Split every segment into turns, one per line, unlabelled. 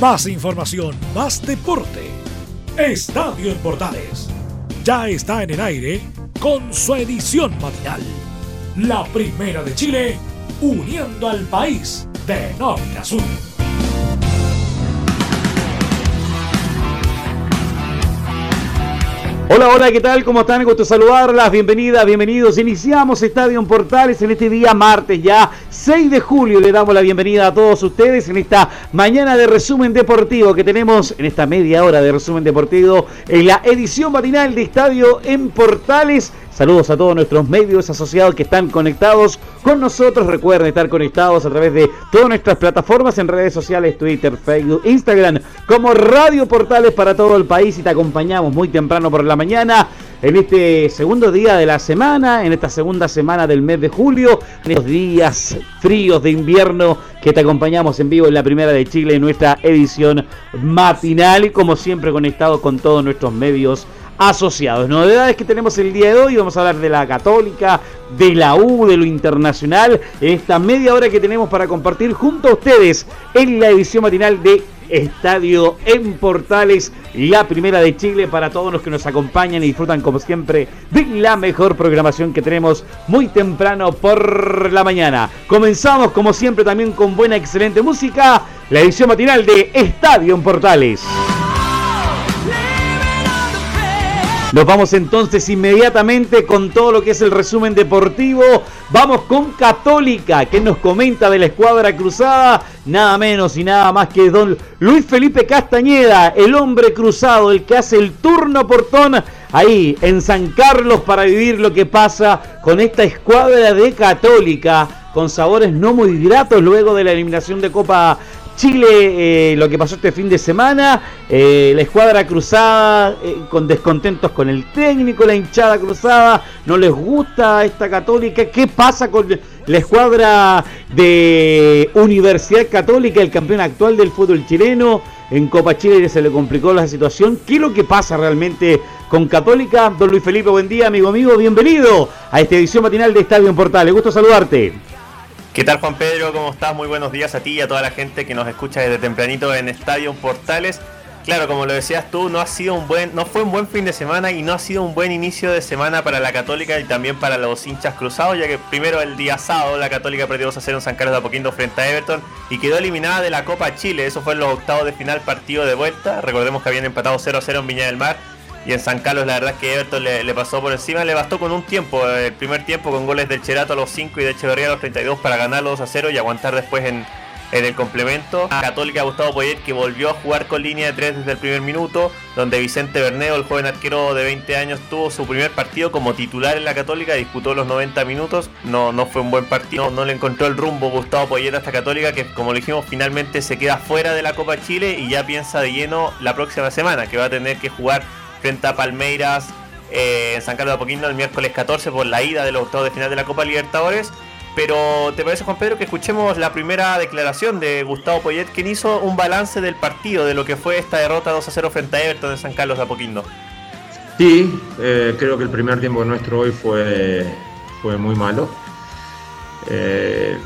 Más información, más deporte. Estadio en Portales. Ya está en el aire con su edición matinal. La primera de Chile, uniendo al país de norte a sur.
Hola, hola, ¿qué tal? ¿Cómo están? Gusto saludarlas. Bienvenidas, bienvenidos. Iniciamos Estadio en Portales en este día martes ya 6 de julio. Le damos la bienvenida a todos ustedes en esta mañana de resumen deportivo que tenemos en esta media hora de resumen deportivo en la edición matinal de Estadio en Portales Saludos a todos nuestros medios asociados que están conectados con nosotros. Recuerden estar conectados a través de todas nuestras plataformas en redes sociales, Twitter, Facebook, Instagram, como Radio Portales para todo el país y te acompañamos muy temprano por la mañana en este segundo día de la semana, en esta segunda semana del mes de julio, en estos días fríos de invierno que te acompañamos en vivo en la primera de Chile en nuestra edición matinal y como siempre conectados con todos nuestros medios asociados. Novedades que tenemos el día de hoy, vamos a hablar de la católica, de la U, de lo internacional, en esta media hora que tenemos para compartir junto a ustedes en la edición matinal de Estadio en Portales, la primera de Chile para todos los que nos acompañan y disfrutan como siempre de la mejor programación que tenemos muy temprano por la mañana. Comenzamos como siempre también con buena, excelente música, la edición matinal de Estadio en Portales. Nos vamos entonces inmediatamente con todo lo que es el resumen deportivo. Vamos con Católica, que nos comenta de la escuadra cruzada, nada menos y nada más que don Luis Felipe Castañeda, el hombre cruzado, el que hace el turno portón ahí en San Carlos para vivir lo que pasa con esta escuadra de Católica, con sabores no muy gratos luego de la eliminación de Copa Chile, eh, lo que pasó este fin de semana, eh, la escuadra cruzada eh, con descontentos con el técnico, la hinchada cruzada, no les gusta esta católica. ¿Qué pasa con la escuadra de Universidad Católica, el campeón actual del fútbol chileno? En Copa Chile se le complicó la situación. ¿Qué es lo que pasa realmente con Católica? Don Luis Felipe, buen día, amigo amigo, bienvenido a esta edición matinal de Estadio en Portal. Le gusto saludarte.
¿Qué tal Juan Pedro? ¿Cómo estás? Muy buenos días a ti y a toda la gente que nos escucha desde tempranito en Estadio Portales. Claro, como lo decías tú, no ha sido un buen, no fue un buen fin de semana y no ha sido un buen inicio de semana para la Católica y también para los hinchas cruzados, ya que primero el día sábado la Católica perdió 2 a 0 en San Carlos de Apoquindo frente a Everton y quedó eliminada de la Copa Chile. Eso fue en los octavos de final partido de vuelta. Recordemos que habían empatado 0 a 0 en Viña del Mar y en San Carlos la verdad es que Everton le, pasó por encima, le bastó con un tiempo, el primer tiempo con goles del Cherato a los 5 y de Echeverría a los 32 para ganar los 2 a 0 y aguantar después en, el complemento. Católica Gustavo Poyet que volvió a jugar con línea de 3 desde el primer minuto, donde Vicente Berneo, el joven arquero de 20 años, tuvo su primer partido como titular en la Católica, disputó los 90 minutos, no, no fue un buen partido, no, le encontró el rumbo Gustavo Poyet a esta Católica que como le dijimos finalmente se queda fuera de la Copa Chile y ya piensa de lleno la próxima semana que va a tener que jugar frente a Palmeiras eh, en San Carlos de Apoquindo el miércoles 14 por la ida de los octavos de final de la Copa Libertadores. Pero ¿te parece, Juan Pedro, que escuchemos la primera declaración de Gustavo Poyet, quien hizo un balance del partido, de lo que fue esta derrota 2 a 0 frente a Everton en San Carlos de Apoquindo?
Sí, eh, creo que el primer tiempo nuestro hoy fue, fue muy malo. Eh,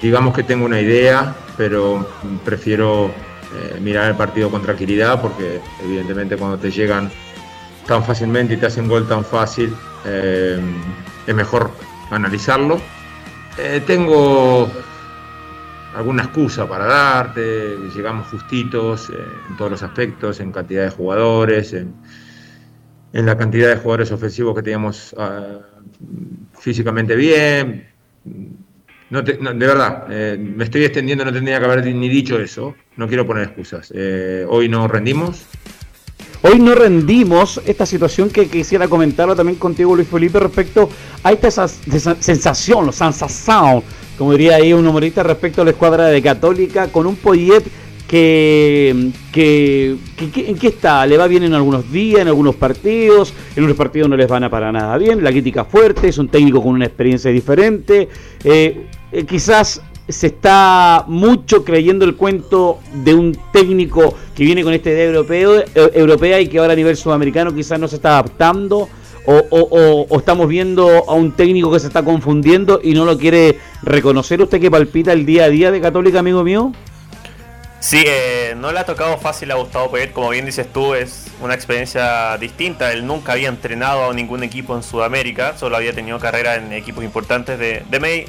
digamos que tengo una idea, pero prefiero eh, mirar el partido con tranquilidad porque evidentemente cuando te llegan tan fácilmente y te hacen gol tan fácil eh, es mejor analizarlo. Eh, tengo alguna excusa para darte, llegamos justitos en todos los aspectos, en cantidad de jugadores, en, la cantidad de jugadores ofensivos que teníamos ah, físicamente bien. No de verdad, me estoy extendiendo, no tendría que haber ni dicho eso. No quiero poner excusas. Eh, hoy no rendimos.
Hoy no rendimos esta situación que quisiera comentarlo también contigo, Luis Felipe, respecto a esta sensación, sensación, como diría ahí un humorista respecto a la escuadra de Católica, con un Poyet que, que, ¿en qué está? Le va bien en algunos días, en algunos partidos, en unos partidos no les van a para nada bien, la crítica fuerte, es un técnico con una experiencia diferente, eh, eh, quizás se está mucho creyendo el cuento de un técnico que viene con esta idea europeo, eh, europea y que ahora a nivel sudamericano quizás no se está adaptando. O, estamos viendo a un técnico que se está confundiendo y no lo quiere reconocer. ¿Usted que palpita el día a día de Católica, amigo mío?
Sí, eh, no le ha tocado fácil a Gustavo Poyet, como bien dices tú, es una experiencia distinta. Él nunca había entrenado a ningún equipo en Sudamérica, solo había tenido carrera en equipos importantes de,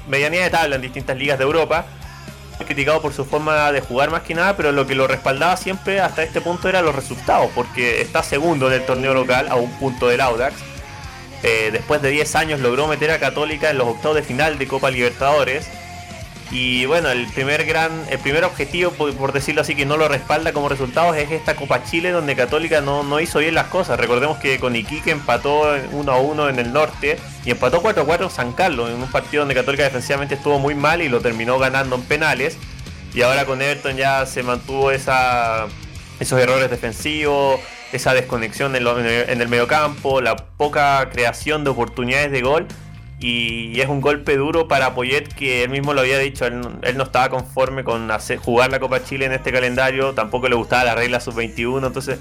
medianía de tabla en distintas ligas de Europa. Criticado por su forma de jugar más que nada, pero lo que lo respaldaba siempre hasta este punto era los resultados, porque está segundo en el torneo local a un punto del Audax. Eh, después de 10 años logró meter a Católica en los octavos de final de Copa Libertadores y bueno, el primer gran, el primer objetivo, por, decirlo así, que no lo respalda como resultados es esta Copa Chile donde Católica no, no hizo bien las cosas. Recordemos que con Iquique empató 1 a 1 en el norte y empató 4 a 4 San Carlos, en un partido donde Católica defensivamente estuvo muy mal y lo terminó ganando en penales. Y ahora con Everton ya se mantuvo esa, esos errores defensivos, esa desconexión en, en el mediocampo, la poca creación de oportunidades de gol y es un golpe duro para Poyet que él mismo lo había dicho, él, no estaba conforme con hacer, jugar la Copa Chile en este calendario, tampoco le gustaba la regla sub-21, entonces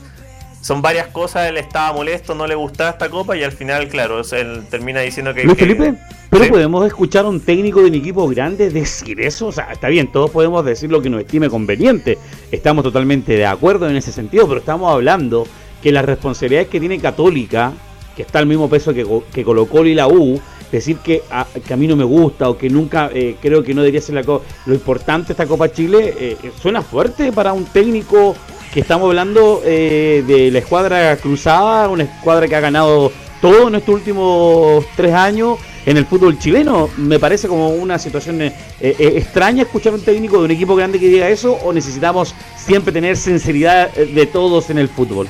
son varias cosas, él estaba molesto, no le gustaba esta copa y al final, claro, él termina diciendo que...
Luis Felipe, pero podemos escuchar a un técnico de un equipo grande decir eso, o sea, está bien, todos podemos decir lo que nos estime conveniente, estamos totalmente de acuerdo en ese sentido, pero estamos hablando que las responsabilidades que tiene Católica, que está al mismo peso que, que Colo y la U, decir que a, que a mí no me gusta o que nunca eh, creo que no debería ser la lo importante esta Copa Chile, eh, eh, suena fuerte para un técnico que estamos hablando de la escuadra cruzada, una escuadra que ha ganado todo en estos últimos tres años en el fútbol chileno. Me parece como una situación extraña escuchar a un técnico de un equipo grande que diga eso o necesitamos siempre tener sinceridad de todos en el fútbol.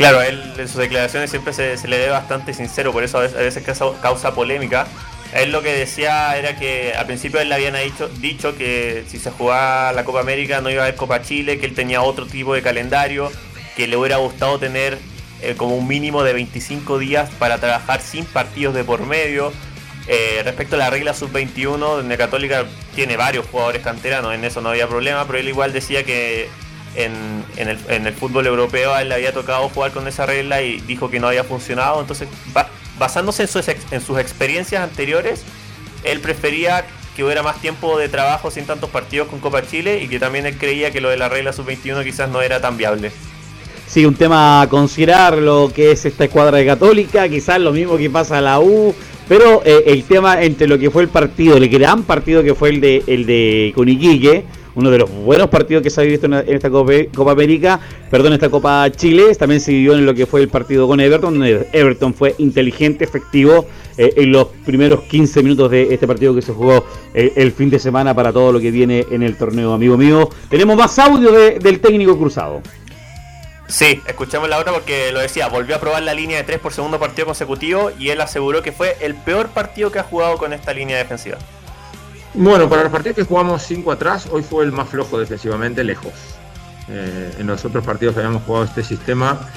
Claro, él en sus declaraciones siempre se, le ve bastante sincero, por eso a veces, causa, polémica. Él lo que decía era que al principio él le habían dicho, dicho que si se jugaba la Copa América no iba a haber Copa Chile, que él tenía otro tipo de calendario, que le hubiera gustado tener eh, como un mínimo de 25 días para trabajar sin partidos de por medio. Eh, respecto a la regla sub-21, donde Católica tiene varios jugadores canteranos, en eso no había problema, pero él igual decía que en, el, fútbol europeo a él le había tocado jugar con esa regla y dijo que no había funcionado. Entonces, basándose en sus, experiencias anteriores, él prefería que hubiera más tiempo de trabajo sin tantos partidos con Copa Chile y que también él creía que lo de la regla sub-21 quizás no era tan viable.
Sí, un tema a considerar lo que es esta escuadra de Católica, quizás lo mismo que pasa a la U, pero eh, el tema entre lo que fue el partido, el gran partido que fue el de el de Coniquique, uno de los buenos partidos que se ha visto en, esta Copa, América, perdón, esta Copa Chile, también se vivió en lo que fue el partido con Everton, donde Everton fue inteligente, efectivo eh, en los primeros 15 minutos de este partido que se jugó eh, el fin de semana para todo lo que viene en el torneo, amigo mío. Tenemos más audio del técnico cruzado.
Sí, escuchamos la otra porque lo decía, volvió a probar la línea de 3 por segundo partido consecutivo y él aseguró que fue el peor partido que ha jugado con esta línea defensiva.
Bueno, para los partidos que jugamos 5 atrás, hoy fue el más flojo defensivamente, lejos. Eh, en los otros partidos que habíamos jugado este sistema,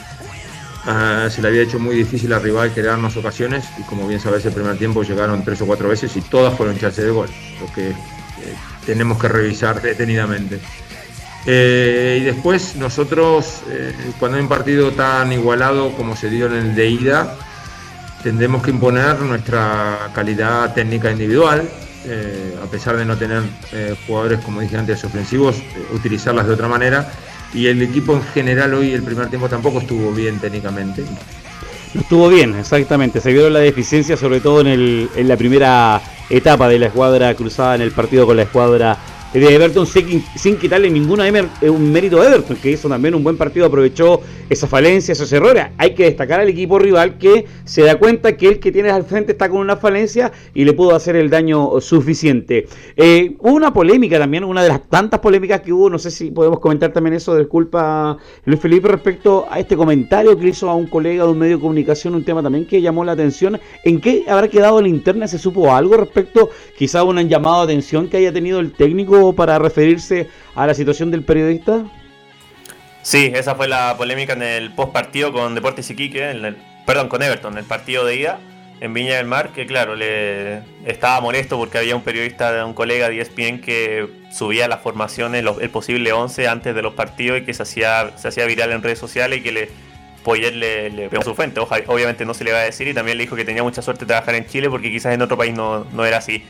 ah, se le había hecho muy difícil al rival crearnos ocasiones y como bien sabes, el primer tiempo llegaron tres o cuatro veces y todas fueron chance de gol, lo que eh, tenemos que revisar detenidamente. Eh, y después nosotros, cuando hay un partido tan igualado como se dio en el de ida, tendremos que imponer nuestra calidad técnica individual, eh, a pesar de no tener eh, jugadores, como dije antes, ofensivos, eh, utilizarlas de otra manera. Y el equipo en general hoy, el primer tiempo, tampoco estuvo bien técnicamente.
No estuvo bien, exactamente. Se vio la deficiencia, sobre todo en, la primera etapa de la escuadra cruzada en el partido con la escuadra de Everton sin, quitarle ninguna eh, un mérito a Everton, que hizo también un buen partido, aprovechó esa falencia, esos errores. Hay que destacar al equipo rival que se da cuenta que el que tiene al frente está con una falencia y le pudo hacer el daño suficiente. Eh, hubo una polémica también, una de las tantas polémicas que hubo, no sé si podemos comentar también eso, disculpa Luis Felipe, respecto a este comentario que hizo a un colega de un medio de comunicación, un tema también que llamó la atención. ¿En qué habrá quedado la interna? ¿Se supo algo respecto quizá a un llamado de atención que haya tenido el técnico? Para referirse a la situación del periodista?
Sí, esa fue la polémica en el post partido con Deportes Iquique, en el, perdón, con Everton, el partido de ida en Viña del Mar, que claro, le estaba molesto porque había un periodista, un colega de ESPN que subía las formaciones, el posible 11 antes de los partidos y que se hacía, se hacía viral en redes sociales y que le Poyer le, le pegó su fuente. obviamente no se le va a decir y también le dijo que tenía mucha suerte trabajar en Chile porque quizás en otro país no, no era así.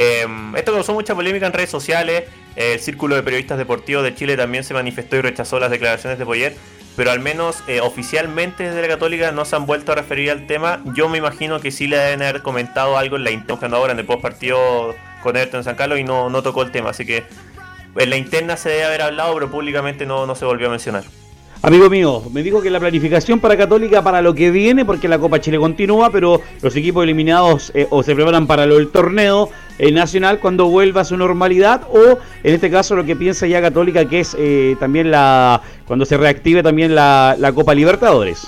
Eh, esto causó mucha polémica en redes sociales. El Círculo de Periodistas Deportivos de Chile también se manifestó y rechazó las declaraciones de Poyet, pero al menos eh, oficialmente desde la Católica no se han vuelto a referir al tema. Yo me imagino que sí le deben haber comentado algo en la interna ahora en el post partido con Everton San Carlos y no, tocó el tema, así que en la interna se debe haber hablado, pero públicamente no se volvió a mencionar.
Amigo mío, me dijo que la planificación para Católica para lo que viene, porque la Copa Chile continúa, pero los equipos eliminados eh, o se preparan para lo torneo eh, nacional cuando vuelva a su normalidad, o en este caso lo que piensa ya Católica, que es eh, también la cuando se reactive también la, Copa Libertadores.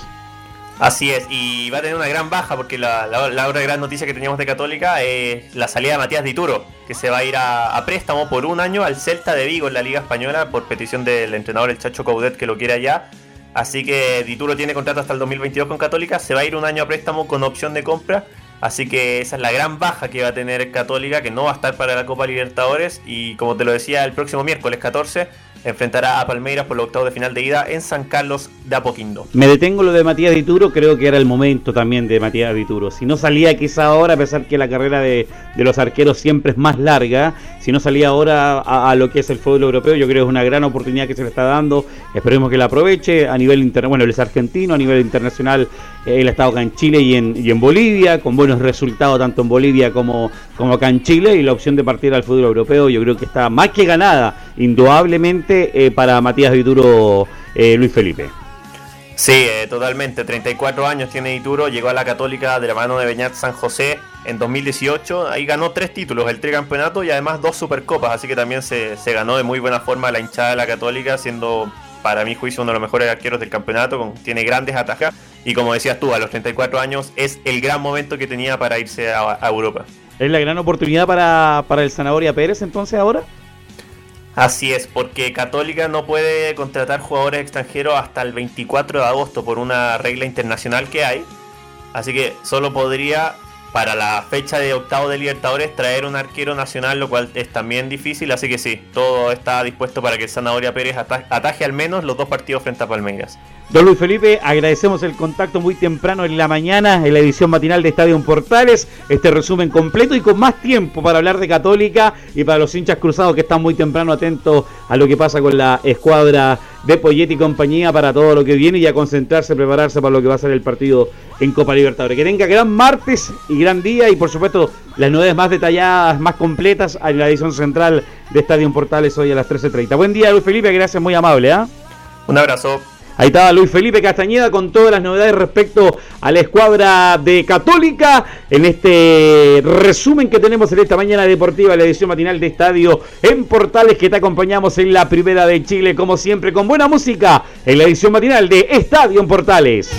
Así es, y va a tener una gran baja porque la, otra gran noticia que teníamos de Católica es la salida de Matías Dituro, que se va a ir a, a, préstamo por un año al Celta de Vigo en la Liga Española por petición del entrenador el Chacho Caudet que lo quiere allá. Así que Dituro tiene contrato hasta el 2022 con Católica, se va a ir un año a préstamo con opción de compra. Así que esa es la gran baja que va a tener Católica, que no va a estar para la Copa Libertadores. Y como te lo decía, el próximo miércoles 14 enfrentará a Palmeiras por los octavos de final de ida en San Carlos de Apoquindo.
Me detengo lo de Matías Dituro, creo que era el momento también de Matías Dituro. Si no salía quizá ahora, a pesar que la carrera de, los arqueros siempre es más larga, si no salía ahora a, lo que es el fútbol europeo, yo creo que es una gran oportunidad que se le está dando. Esperemos que la aproveche a nivel internacional. Bueno, él es argentino, a nivel internacional él ha estado acá en Chile y en, y en Bolivia, con buenos resultados tanto en Bolivia como, como acá en Chile, y la opción de partir al fútbol europeo yo creo que está más que ganada, indudablemente, eh, para Matías Dituro eh, Luis Felipe.
Sí, eh, totalmente. 34 años tiene Dituro, llegó a la Católica de la mano de Beñat San José en 2018. Ahí ganó tres títulos, el tricampeonato y además dos supercopas, así que también se, se ganó de muy buena forma la hinchada de la Católica, siendo para mi juicio uno de los mejores arqueros del campeonato, tiene grandes atajas y como decías tú, a los 34 años es el gran momento que tenía para irse a, Europa.
¿Es la gran oportunidad para, para el Zanahoria Pérez entonces ahora?
Así es, porque Católica no puede contratar jugadores extranjeros hasta el 24 de agosto por una regla internacional que hay. Así que solo podría para la fecha de octavo de Libertadores traer un arquero nacional, lo cual es también difícil, así que sí, todo está dispuesto para que el Zanahoria Pérez ataje al menos los dos partidos frente a Palmeiras.
Don Luis Felipe, agradecemos el contacto muy temprano en la mañana en la edición matinal de Estadio Portales. Este resumen completo y con más tiempo para hablar de Católica y para los hinchas cruzados que están muy temprano atentos a lo que pasa con la escuadra de Poyet y compañía para todo lo que viene y a concentrarse, prepararse para lo que va a ser el partido en Copa Libertadores. Que tenga gran martes y gran día y por supuesto las novedades más detalladas, más completas en la edición central de Estadio Portales hoy a las 13.30. Buen día Luis Felipe, gracias, muy amable. ¿ah?
Un abrazo.
Ahí estaba Luis Felipe Castañeda con todas las novedades respecto a la escuadra de Católica en este resumen que tenemos en esta mañana deportiva, la edición matinal de Estadio en Portales que te acompañamos en la primera de Chile, como siempre, con buena música en la edición matinal de Estadio en Portales.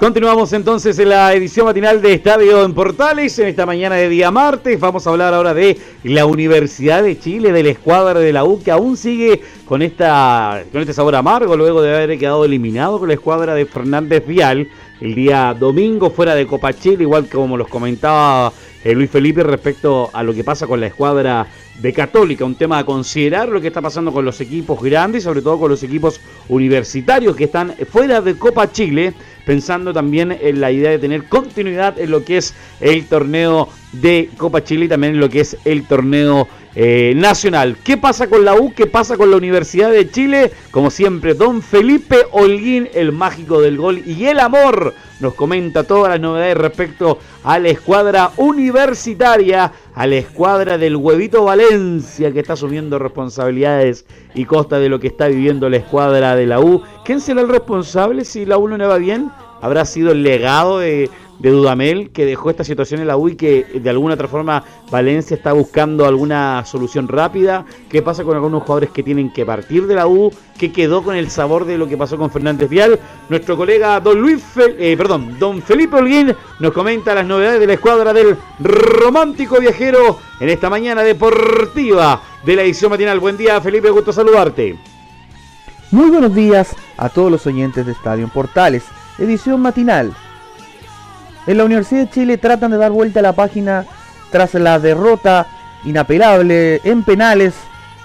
Continuamos entonces en la edición matinal de Estadio en Portales en esta mañana de día martes. Vamos a hablar ahora de la Universidad de Chile, de la escuadra de la U que aún sigue con esta con este sabor amargo luego de haber quedado eliminado con la escuadra de Fernández Vial el día domingo fuera de Copa Chile, igual como los comentaba eh, Luis Felipe respecto a lo que pasa con la escuadra de Católica, un tema a considerar lo que está pasando con los equipos grandes, sobre todo con los equipos universitarios que están fuera de Copa Chile pensando también en la idea de tener continuidad en lo que es el torneo de Copa Chile y también en lo que es el torneo eh, nacional. ¿Qué pasa con la U? ¿Qué pasa con la Universidad de Chile? Como siempre, don Felipe Holguín, el mágico del gol y el amor, nos comenta todas las novedades respecto a la escuadra universitaria, a la escuadra del huevito Valencia, que está asumiendo responsabilidades y costa de lo que está viviendo la escuadra de la U. ¿Quién será el responsable si la U no le va bien? ¿Habrá sido el legado de, de Dudamel que dejó esta situación en la U y que de alguna otra forma Valencia está buscando alguna solución rápida. ¿Qué pasa con algunos jugadores que tienen que partir de la U? ¿Qué quedó con el sabor de lo que pasó con Fernández Vial? Nuestro colega Don Luis, eh, perdón, Don Felipe Holguín nos comenta las novedades de la escuadra del romántico viajero en esta mañana deportiva de la edición matinal. Buen día, Felipe, gusto saludarte.
Muy buenos días a todos los oyentes de Estadio Portales, edición matinal en la Universidad de Chile tratan de dar vuelta a la página tras la derrota inapelable en penales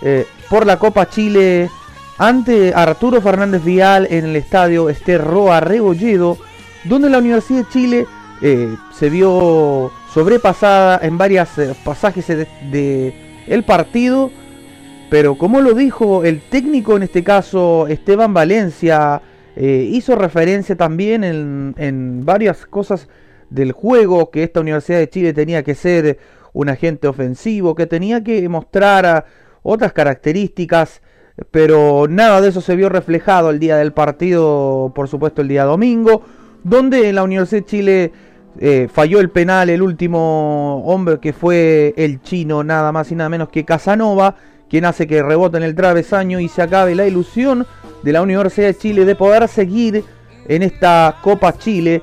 eh, por la Copa Chile ante Arturo Fernández Vial en el estadio Ester Roa Rebolledo, donde la Universidad de Chile eh, se vio sobrepasada en varios eh, pasajes de, el partido pero como lo dijo el técnico en este caso, Esteban Valencia, hizo referencia también en, en varias cosas del juego, que esta Universidad de Chile tenía que ser un agente ofensivo, que tenía que mostrar otras características, pero nada de eso se vio reflejado el día del partido, por supuesto el día domingo, donde la Universidad de Chile eh, falló el penal el último hombre que fue el chino, nada más y nada menos que Casanova, quien hace que rebote en el travesaño y se acabe la ilusión de la Universidad de Chile de poder seguir en esta Copa Chile,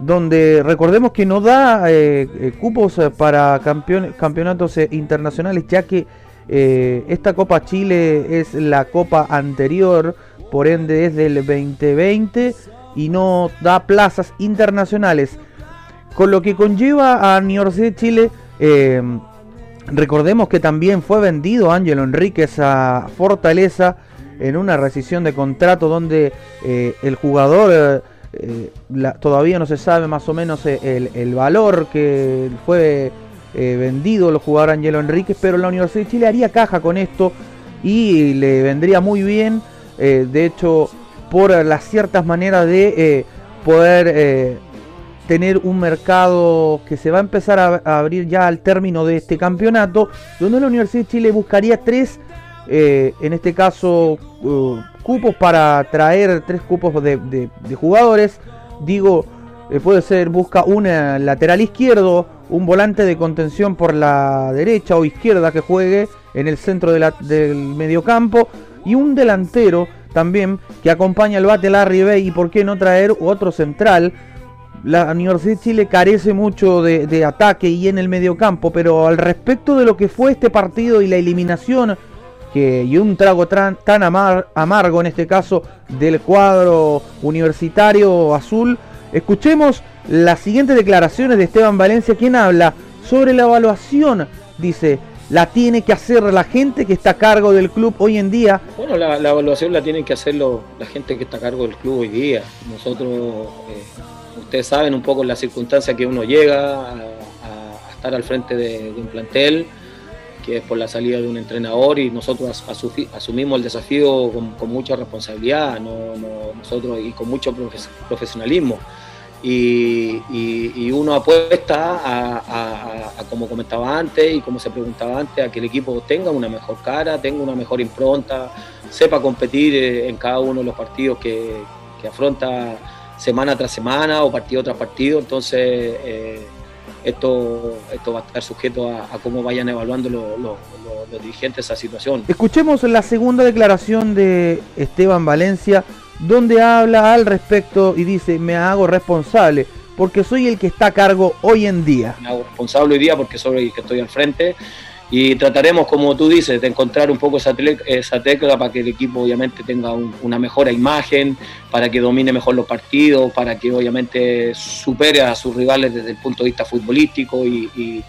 donde recordemos que no da eh, eh, cupos para campeonatos internacionales, ya que esta Copa Chile es la Copa anterior, por ende es del 2020 y no da plazas internacionales. Con lo que conlleva a Universidad de Chile, eh, recordemos que también fue vendido Ángelo Enríquez a Fortaleza en una rescisión de contrato donde eh, el jugador eh, todavía no se sabe más o menos el, valor que fue vendido el jugador Ángelo Enríquez, pero la Universidad de Chile haría caja con esto y le vendría muy bien, de hecho, por las ciertas maneras de poder tener un mercado que se va a empezar a, abrir ya al término de este campeonato, donde la Universidad de Chile buscaría tres, eh, en este caso, uh, cupos para traer tres cupos de, jugadores. Digo, eh, puede ser, busca un lateral izquierdo, un volante de contención por la derecha o izquierda que juegue en el centro de la, del mediocampo y un delantero también que acompaña al bate Larry Bay y por qué no traer otro central la Universidad de Chile carece mucho de, ataque y en el mediocampo, pero al respecto de lo que fue este partido y la eliminación y un trago tan, amargo en este caso del cuadro universitario azul, escuchemos las siguientes declaraciones de Esteban Valencia, quien habla sobre la evaluación, dice, la tiene que hacer la gente que está a cargo del club hoy en día.
Bueno, la, evaluación la tienen que hacer la gente que está a cargo del club hoy día. Nosotros... Eh, ustedes saben un poco la circunstancia que uno llega a, estar al frente de, un plantel, que es por la salida de un entrenador y nosotros asumimos el desafío con, mucha responsabilidad nosotros y con mucho profesionalismo. Y, uno apuesta a, como comentaba antes y como se preguntaba antes, a que el equipo tenga una mejor cara, tenga una mejor impronta, sepa competir eh, en cada uno de los partidos que, que afronta semana tras semana o partido tras partido, entonces eh, esto, esto va a estar sujeto a, cómo vayan evaluando los dirigentes esa situación.
Escuchemos la segunda declaración de Esteban Valencia, donde habla al respecto y dice, me hago responsable porque soy el que está a cargo hoy en día.
Me hago responsable hoy día porque soy el que estoy al frente y trataremos, como tú dices, de encontrar un poco esa, tecla para que el equipo obviamente tenga una mejor imagen, para que domine mejor los partidos, para que obviamente supere a sus rivales desde el punto de vista futbolístico y,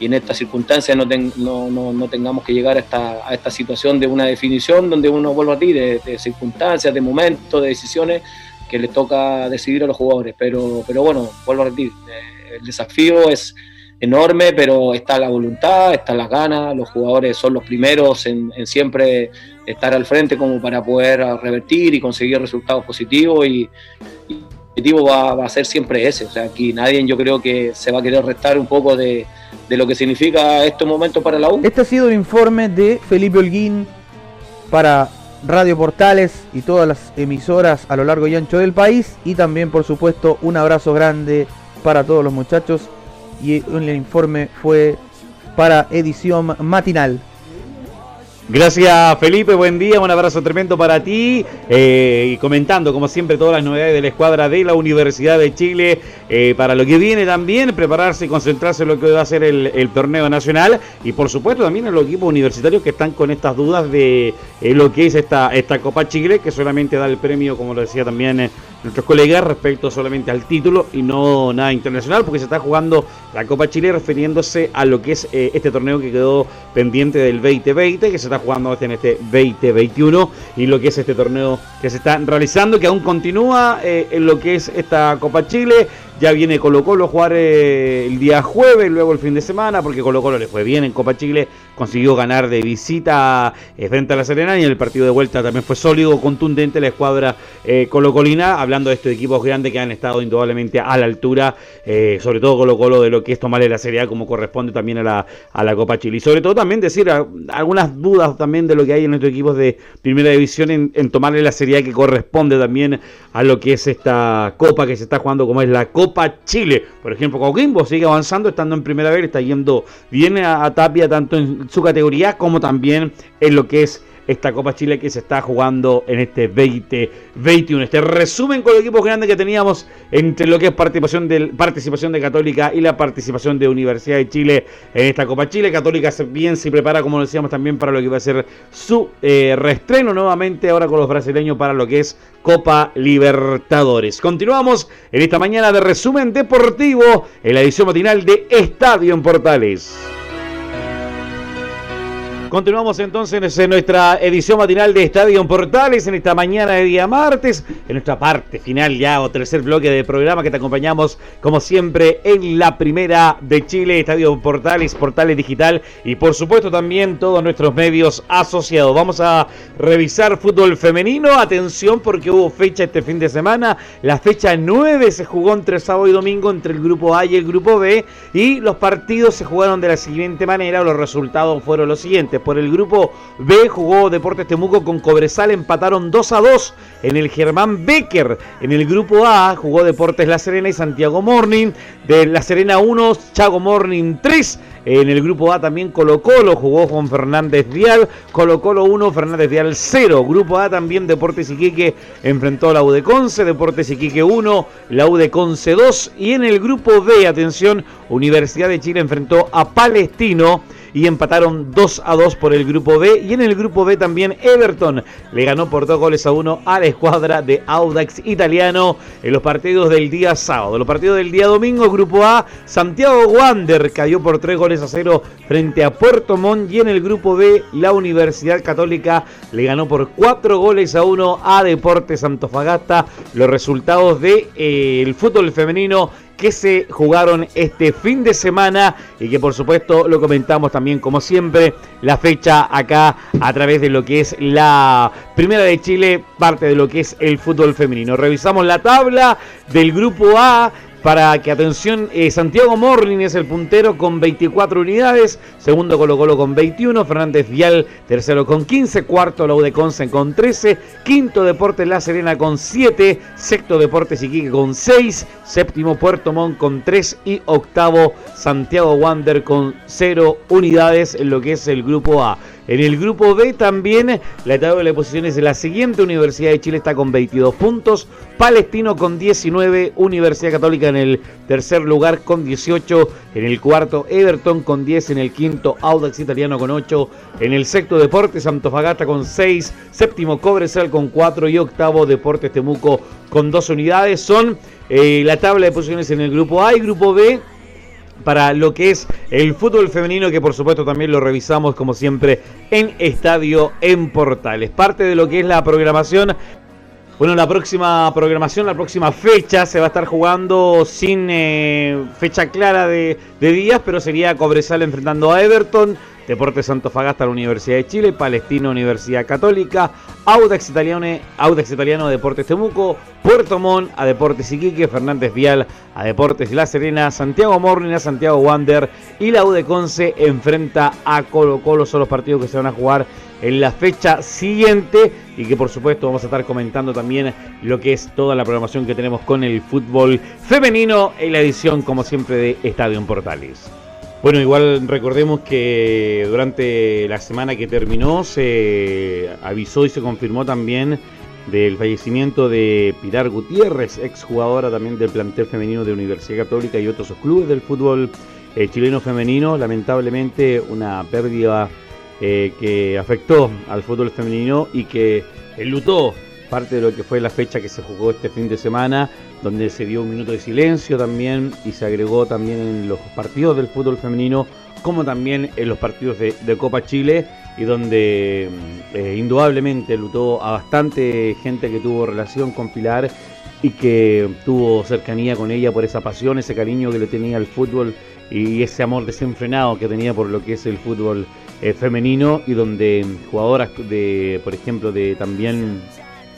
en esta circunstancia no, no, tengamos que llegar a esta, a esta situación de una definición donde uno vuelve a ti, de, de circunstancias, de momentos, de decisiones que le toca decidir a los jugadores. Pero, pero bueno, vuelvo a repetir, eh, el desafío es enorme, pero está la voluntad, está las ganas, los jugadores son los primeros en, siempre estar al frente como para poder revertir y conseguir resultados positivos y, el objetivo va, a ser siempre ese. O sea, aquí nadie yo creo que se va a querer restar un poco de, lo que significa este momento para la U.
Este ha sido el informe de Felipe Holguín para Radio Portales y todas las emisoras a lo largo y ancho del país y también por supuesto un abrazo grande para todos los muchachos y el informe fue para edición matinal.
Gracias Felipe, buen día, un abrazo tremendo para ti. Eh, y comentando como siempre todas las novedades de la escuadra de la Universidad de Chile eh, para lo que viene también, prepararse y concentrarse en lo que va a ser el, torneo nacional y por supuesto también en los equipos universitarios que están con estas dudas de eh, lo que es esta, esta Copa Chile que solamente da el premio, como lo decía también nuestros colegas, respecto solamente al título y no nada internacional porque se está jugando la Copa Chile refiriéndose a lo que es este torneo que quedó pendiente del 2020 que se está jugando en este 2021 y lo que es este torneo que se está realizando, que aún continúa eh, en lo que es esta Copa Chile. Ya viene Colo Colo a jugar eh, el día jueves, luego el fin de semana, porque Colo Colo le fue bien en Copa Chile, consiguió ganar de visita eh, frente a la Serena y en el partido de vuelta también fue sólido, contundente la escuadra eh, Colo Colina, hablando de estos equipos grandes que han estado indudablemente a la altura, sobre todo Colo Colo de lo que es tomarle la Serie A como corresponde también a la, a la Copa Chile. Y sobre todo también decir algunas dudas también de lo que hay en nuestros equipos de primera división en, en tomarle la Serie A que corresponde también a lo que es esta Copa que se está jugando como es la Copa Chile. Por ejemplo, Coquimbo sigue avanzando, estando en primera vez, está yendo bien a, Tapia tanto en su categoría como también en lo que es esta Copa Chile que se está jugando en este 2021. Este resumen con los equipos grandes que teníamos entre lo que es participación de, participación de Católica y la participación de Universidad de Chile en esta Copa Chile. Católica bien se prepara, como decíamos, también para lo que va a ser su eh, reestreno nuevamente ahora con los brasileños para lo que es Copa Libertadores. Continuamos en esta mañana de resumen deportivo en la edición matinal de Estadio en Portales. Continuamos entonces en nuestra edición matinal de Estadio Portales en esta mañana de día martes, en nuestra parte final ya o tercer bloque de programa que te acompañamos como siempre en la primera de Chile, Estadio Portales, Portales Digital y por supuesto también todos nuestros medios asociados. Vamos a revisar fútbol femenino, atención porque hubo fecha este fin de semana, la fecha 9 se jugó entre sábado y domingo entre el grupo A y el grupo B y los partidos se jugaron de la siguiente manera, los resultados fueron los siguientes por el grupo B jugó Deportes Temuco con Cobresal, empataron 2 a 2 en el Germán Becker. En el grupo A jugó Deportes La Serena y Santiago Morning. De La Serena 1, Chago Morning 3. En el grupo A también Colo Colo jugó Juan Fernández Vial. Colo Colo 1, Fernández Vial 0. Grupo A también Deportes Iquique enfrentó a la U Conce. Deportes Iquique 1, la U Conce 2. Y en el grupo B, atención, Universidad de Chile enfrentó a Palestino y empataron 2 a 2 por el grupo B. Y en el grupo B también Everton le ganó por dos goles a uno a la escuadra de Audax italiano en los partidos del día sábado. Los partidos del día domingo, grupo A, Santiago Wander cayó por tres goles a cero frente a Puerto Montt y en el grupo B la Universidad Católica le ganó por cuatro goles a uno a Deportes Antofagasta. Los resultados del de, eh, fútbol femenino que se jugaron este fin de semana y que por supuesto lo comentamos también como siempre la fecha acá a través de lo que es la Primera de Chile, parte de lo que es el fútbol femenino. Revisamos la tabla del grupo A para que atención, eh, Santiago Morning es el puntero con 24 unidades, segundo Colo Colo con 21, Fernández Vial tercero con 15, cuarto la Conce con 13, quinto Deportes La Serena con 7, sexto Deportes Iquique con 6, séptimo Puerto Montt con 3 y octavo Santiago Wander con 0 unidades en lo que es el grupo A. En el grupo B también la tabla de posiciones de la siguiente Universidad de Chile está con 22 puntos, Palestino con 19, Universidad Católica en el tercer lugar con 18, en el cuarto Everton con 10, en el quinto Audax Italiano con 8, en el sexto Deportes Antofagasta con 6, séptimo Cobresal con 4 y octavo Deportes Temuco con 2 unidades. Son eh, la tabla de posiciones en el grupo A y grupo B para lo que es el fútbol femenino, que por supuesto también lo revisamos como siempre en Estadio en Portales. Parte de lo que es la programación. Bueno, la próxima programación, la próxima fecha se va a estar jugando sin eh, fecha clara de, de días, pero sería Cobresal enfrentando a Everton. Deportes Fagasta, la Universidad de Chile, Palestino Universidad Católica, Audax Italiano, Audax Italiano Deportes Temuco, Puerto Montt a Deportes Iquique, Fernández Vial a Deportes La Serena, Santiago Morning a Santiago Wander y la U de Conce enfrenta a Colo Colo. Son los partidos que se van a jugar en la fecha siguiente y que por supuesto vamos a estar comentando también lo que es toda la programación que tenemos con el fútbol femenino en la edición como siempre de Estadio en Portales. Bueno, igual recordemos que durante la semana que terminó se avisó y se confirmó también del fallecimiento de Pilar Gutiérrez, exjugadora también del plantel femenino de Universidad Católica y otros clubes del fútbol eh, chileno femenino. Lamentablemente una pérdida eh, que afectó al fútbol femenino y que enlutó parte de lo que fue la fecha que se jugó este fin de semana, donde se dio un minuto de silencio también y se agregó también en los partidos del fútbol femenino, como también en los partidos de, Copa Chile, y donde mm, eh, indudablemente lutó a bastante gente que tuvo relación con Pilar y que tuvo cercanía con ella por esa pasión, ese cariño que le tenía al fútbol y ese amor desenfrenado que tenía por lo que es el fútbol eh, femenino y donde jugadoras de, por ejemplo, de también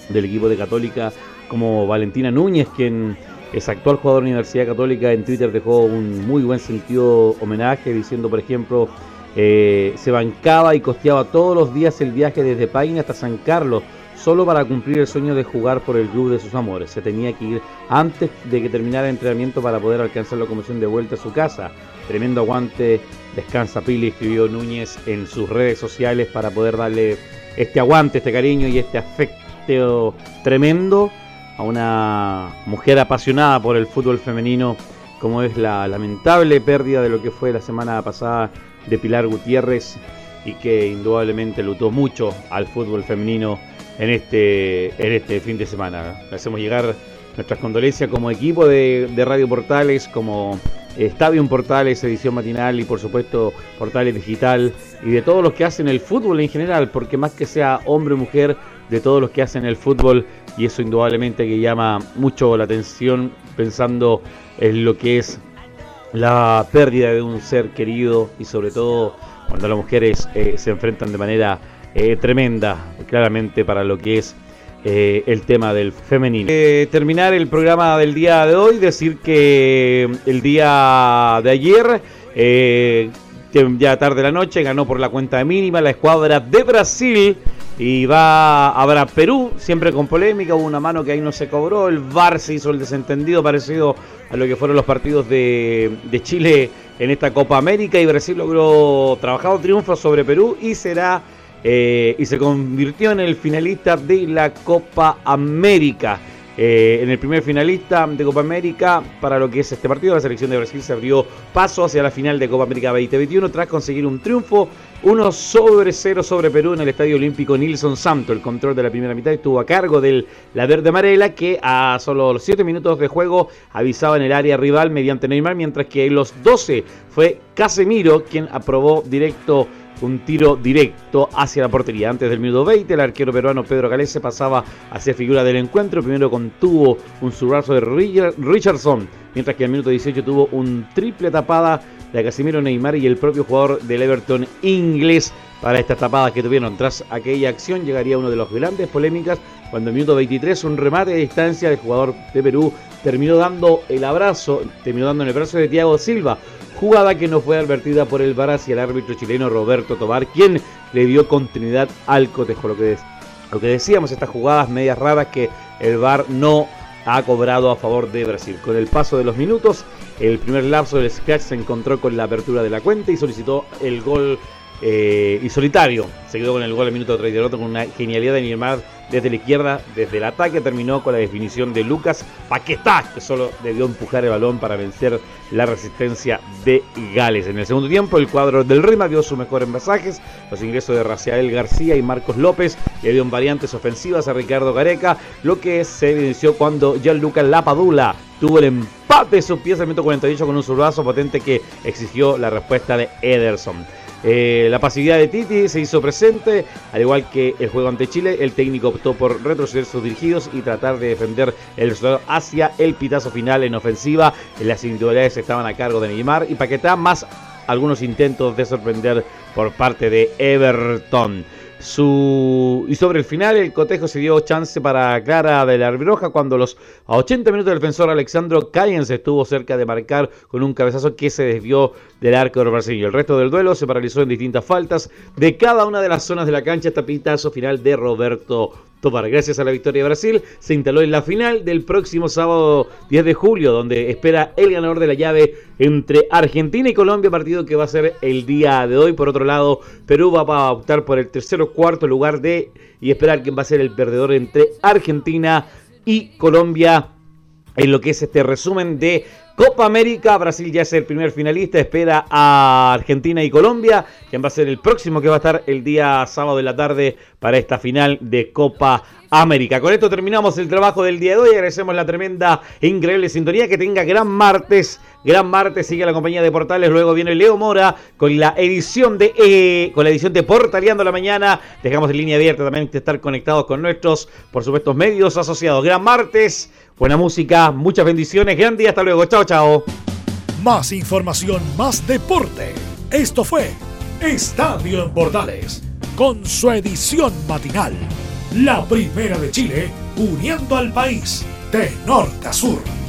del equipo de Católica como Valentina Núñez, quien es actual jugador de la Universidad Católica, en Twitter dejó un muy buen sentido homenaje diciendo, por ejemplo, eh, se bancaba y costeaba todos los días el viaje desde Paine hasta San Carlos solo para cumplir el sueño de jugar por el club de sus amores. Se tenía que ir antes de que terminara el entrenamiento para poder alcanzar la comisión de vuelta a su casa. Tremendo aguante, descansa Pili, escribió Núñez en sus redes sociales para poder darle este aguante, este cariño y este afecto tremendo a una mujer apasionada por el fútbol femenino, como es la lamentable pérdida de lo que fue la semana pasada de Pilar Gutiérrez y que indudablemente lutó mucho al fútbol femenino en este, en este fin de semana. Le hacemos llegar nuestras condolencias como equipo de, Radio Portales, como Estadio Portales, edición matinal y por supuesto Portales Digital y de todos los que hacen el fútbol en general, porque más que sea hombre o mujer, de todos los que hacen el fútbol y eso indudablemente que llama mucho la atención pensando en lo que es la pérdida de un ser querido y sobre todo cuando las mujeres eh, se enfrentan de manera eh, tremenda, claramente para lo que es eh, el tema del femenino. Eh, terminar el programa del día de hoy, decir que el día de ayer, ya tarde de la noche, ganó por la cuenta mínima la escuadra de Brasil y va a habrá Perú, siempre con polémica, hubo una mano que ahí no se cobró, el VAR se hizo el desentendido parecido a lo que fueron los partidos de, Chile en esta Copa América y Brasil logró trabajar un triunfo sobre Perú y será eh, y se convirtió en el finalista de la Copa América. Eh, en el primer finalista de Copa América para lo que es este partido, la selección de Brasil se abrió paso hacia la final de Copa América 2021 tras conseguir un triunfo 1 sobre 0 sobre Perú en el Estadio Olímpico Nilson Santo. El control de la primera mitad estuvo a cargo del la verde amarela que a solo los 7 minutos de juego avisaba en el área rival mediante Neymar, mientras que en los 12 fue Casemiro quien aprobó directo un tiro directo hacia la portería. Antes del minuto 20, el arquero peruano Pedro Galese pasaba hacia figura del encuentro. Primero contuvo un zurrazo de Richardson, mientras que el minuto 18 tuvo un triple tapada de Casimiro Neymar y el propio jugador del Everton inglés para estas tapadas que tuvieron. Tras aquella acción llegaría uno de los grandes polémicas cuando el minuto 23 un remate de distancia del jugador de Perú terminó dando el abrazo, terminó dando el brazo de Thiago Silva, jugada que no fue advertida por el VAR hacia el árbitro chileno Roberto Tobar, quien le dio continuidad al cotejo. Lo que, lo que decíamos, estas jugadas medias raras que el VAR no ha cobrado a favor de Brasil. Con el paso de los minutos, el primer lapso del Scratch se encontró con la apertura de la cuenta y solicitó el gol eh, y solitario. Se quedó con el gol al minuto 38 con una genialidad de Neymar desde la izquierda, desde el ataque. Terminó con la definición de Lucas Paquetá, que solo debió empujar el balón para vencer la resistencia de Gales. En el segundo tiempo, el cuadro del Rima dio su mejor envasajes. Los ingresos de Raciel García y Marcos López le dieron variantes ofensivas a Ricardo Gareca, lo que se evidenció cuando Gianluca Lapadula tuvo el empate de su pieza al minuto 48 con un zurdazo potente que exigió la respuesta de Ederson. Eh, la pasividad de Titi se hizo presente, al igual que el juego ante Chile, el técnico optó por retroceder sus dirigidos y tratar de defender el resultado hacia el pitazo final en ofensiva. Las individualidades estaban a cargo de Neymar y Paquetá, más algunos intentos de sorprender por parte de Everton. Su... Y sobre el final, el cotejo se dio chance para Clara de la Arbroja cuando los a 80 minutos el defensor Alexandro Cayens estuvo cerca de marcar con un cabezazo que se desvió del arco del brasileño. El resto del duelo se paralizó en distintas faltas de cada una de las zonas de la cancha hasta pitazo final de Roberto Gracias a la victoria de Brasil, se instaló en la final del próximo sábado 10 de julio, donde espera el ganador de la llave entre Argentina y Colombia, partido que va a ser el día de hoy. Por otro lado, Perú va a optar por el tercero cuarto lugar de y esperar quién va a ser el perdedor entre Argentina y Colombia en lo que es este resumen de Copa América. Brasil ya es el primer finalista, espera a Argentina y Colombia, quien va a ser el próximo que va a estar el día sábado de la tarde para esta final de Copa América. Con esto terminamos el trabajo del día de hoy. Agradecemos la tremenda e increíble sintonía. Que tenga gran martes. Gran martes. Sigue la compañía de Portales. Luego viene Leo Mora con la edición de eh, con la edición de Portaleando la mañana. Dejamos en línea abierta también de estar conectados con nuestros, por supuesto, medios asociados. Gran martes. Buena música, muchas bendiciones, grande y hasta luego. Chao, chao.
Más información, más deporte. Esto fue Estadio en Portales, con su edición matinal. La primera de Chile, uniendo al país de norte a sur.